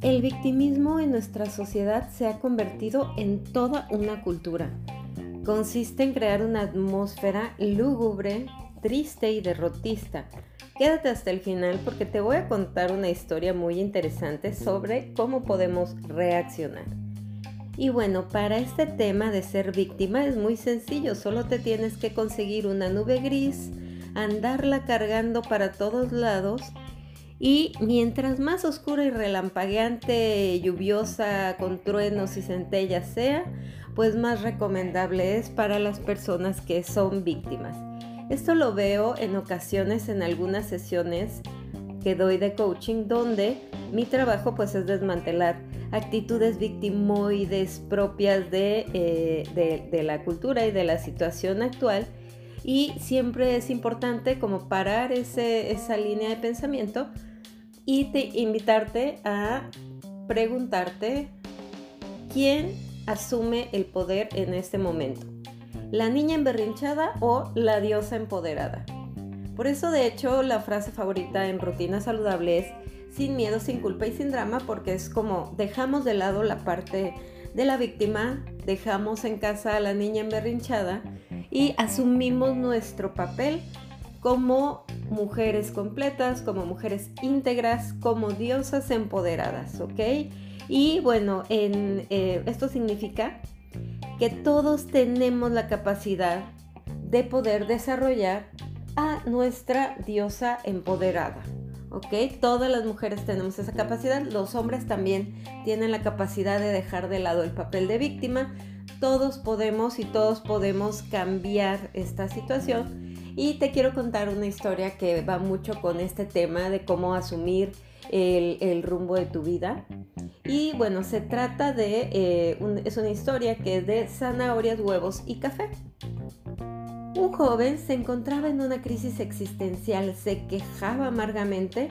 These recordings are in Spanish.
El victimismo en nuestra sociedad se ha convertido en toda una cultura. Consiste en crear una atmósfera lúgubre, triste y derrotista. Quédate hasta el final porque te voy a contar una historia muy interesante sobre cómo podemos reaccionar. Y bueno, para este tema de ser víctima es muy sencillo, solo te tienes que conseguir una nube gris, andarla cargando para todos lados y mientras más oscura y relampagueante, lluviosa, con truenos y centellas sea, pues más recomendable es para las personas que son víctimas. Esto lo veo en ocasiones en algunas sesiones que doy de coaching donde mi trabajo pues es desmantelar actitudes victimoides propias eh, de, de la cultura y de la situación actual y siempre es importante como parar ese, esa línea de pensamiento y te, invitarte a preguntarte quién asume el poder en este momento. ¿La niña emberrinchada o la diosa empoderada? Por eso de hecho la frase favorita en rutina saludable es sin miedo, sin culpa y sin drama porque es como dejamos de lado la parte de la víctima, dejamos en casa a la niña emberrinchada y asumimos nuestro papel como mujeres completas, como mujeres íntegras, como diosas empoderadas, ¿ok? Y bueno, en, eh, esto significa que todos tenemos la capacidad de poder desarrollar a nuestra diosa empoderada. ¿Ok? Todas las mujeres tenemos esa capacidad, los hombres también tienen la capacidad de dejar de lado el papel de víctima. Todos podemos y todos podemos cambiar esta situación y te quiero contar una historia que va mucho con este tema de cómo asumir el, rumbo de tu vida. Y bueno, se trata de, eh, es una historia que es de zanahorias, huevos y café. Un joven se encontraba en una crisis existencial, se quejaba amargamente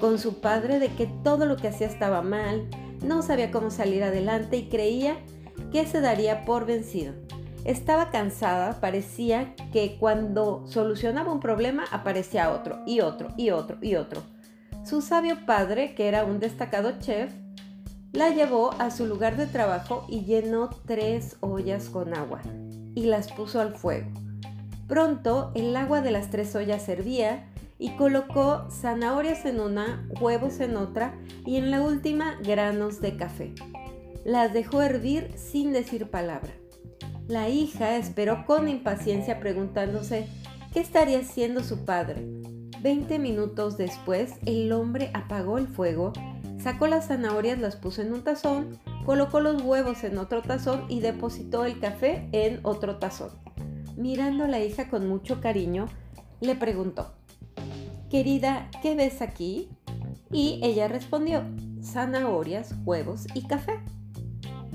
con su padre de que todo lo que hacía estaba mal, no sabía cómo salir adelante y creía que se daría por vencido. Estaba cansada, parecía que cuando solucionaba un problema aparecía otro y otro y otro y otro. Su sabio padre, que era un destacado chef, la llevó a su lugar de trabajo y llenó tres ollas con agua y las puso al fuego. Pronto el agua de las tres ollas servía y colocó zanahorias en una, huevos en otra y en la última granos de café. Las dejó hervir sin decir palabra. La hija esperó con impaciencia preguntándose qué estaría haciendo su padre. Veinte minutos después, el hombre apagó el fuego, sacó las zanahorias, las puso en un tazón, colocó los huevos en otro tazón y depositó el café en otro tazón. Mirando a la hija con mucho cariño, le preguntó, Querida, ¿qué ves aquí? Y ella respondió, zanahorias, huevos y café.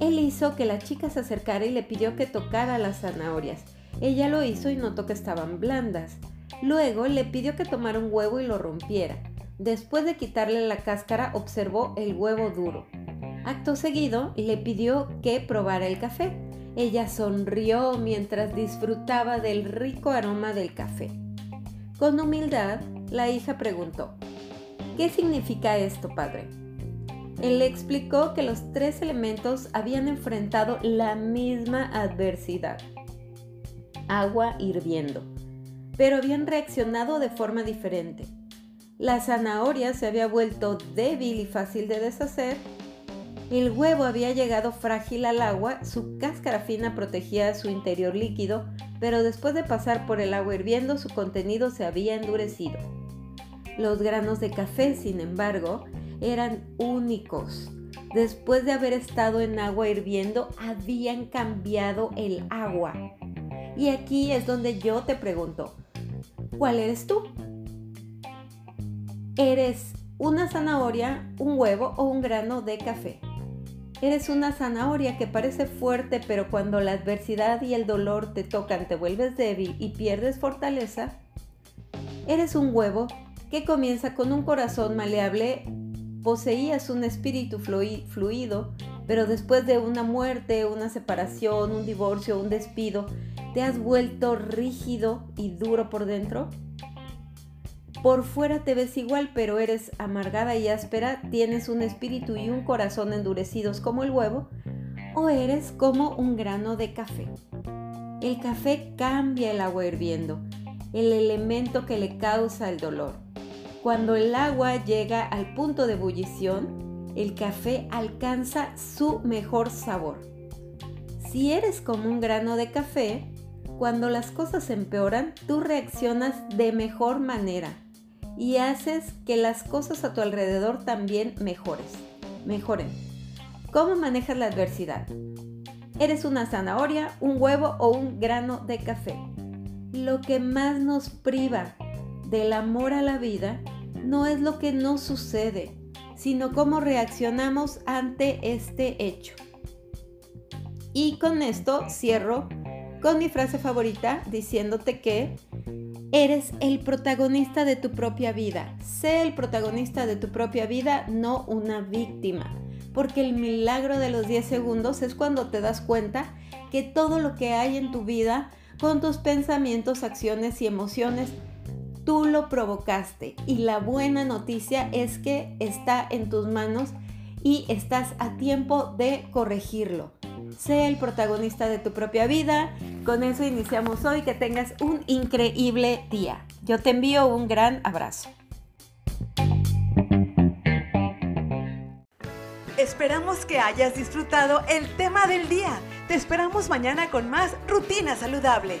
Él hizo que la chica se acercara y le pidió que tocara las zanahorias. Ella lo hizo y notó que estaban blandas. Luego le pidió que tomara un huevo y lo rompiera. Después de quitarle la cáscara, observó el huevo duro. Acto seguido, le pidió que probara el café. Ella sonrió mientras disfrutaba del rico aroma del café. Con humildad, la hija preguntó, ¿Qué significa esto, padre? Él le explicó que los tres elementos habían enfrentado la misma adversidad, agua hirviendo, pero habían reaccionado de forma diferente. La zanahoria se había vuelto débil y fácil de deshacer, el huevo había llegado frágil al agua, su cáscara fina protegía su interior líquido, pero después de pasar por el agua hirviendo su contenido se había endurecido. Los granos de café, sin embargo, eran únicos. Después de haber estado en agua hirviendo, habían cambiado el agua. Y aquí es donde yo te pregunto, ¿cuál eres tú? ¿Eres una zanahoria, un huevo o un grano de café? ¿Eres una zanahoria que parece fuerte pero cuando la adversidad y el dolor te tocan te vuelves débil y pierdes fortaleza? ¿Eres un huevo que comienza con un corazón maleable poseías un espíritu fluido, pero después de una muerte, una separación, un divorcio, un despido, ¿te has vuelto rígido y duro por dentro? por fuera te ves igual, pero eres amargada y áspera, tienes un espíritu y un corazón endurecidos como el huevo, o eres como un grano de café. El café cambia el agua hirviendo, el elemento que le causa el dolor. Cuando el agua llega al punto de ebullición, el café alcanza su mejor sabor. Si eres como un grano de café, cuando las cosas empeoran, tú reaccionas de mejor manera y haces que las cosas a tu alrededor también mejores, mejoren. ¿Cómo manejas la adversidad? ¿Eres una zanahoria, un huevo o un grano de café? Lo que más nos priva del amor a la vida no es lo que nos sucede, sino cómo reaccionamos ante este hecho. Y con esto cierro con mi frase favorita diciéndote que Eres el protagonista de tu propia vida. Sé el protagonista de tu propia vida, no una víctima. Porque el milagro de los 10 segundos es cuando te das cuenta que todo lo que hay en tu vida, con tus pensamientos, acciones y emociones, tú lo provocaste. Y la buena noticia es que está en tus manos y estás a tiempo de corregirlo. Sé el protagonista de tu propia vida. Con eso iniciamos hoy. Que tengas un increíble día. Yo te envío un gran abrazo. Esperamos que hayas disfrutado el tema del día. Te esperamos mañana con más Rutina Saludable.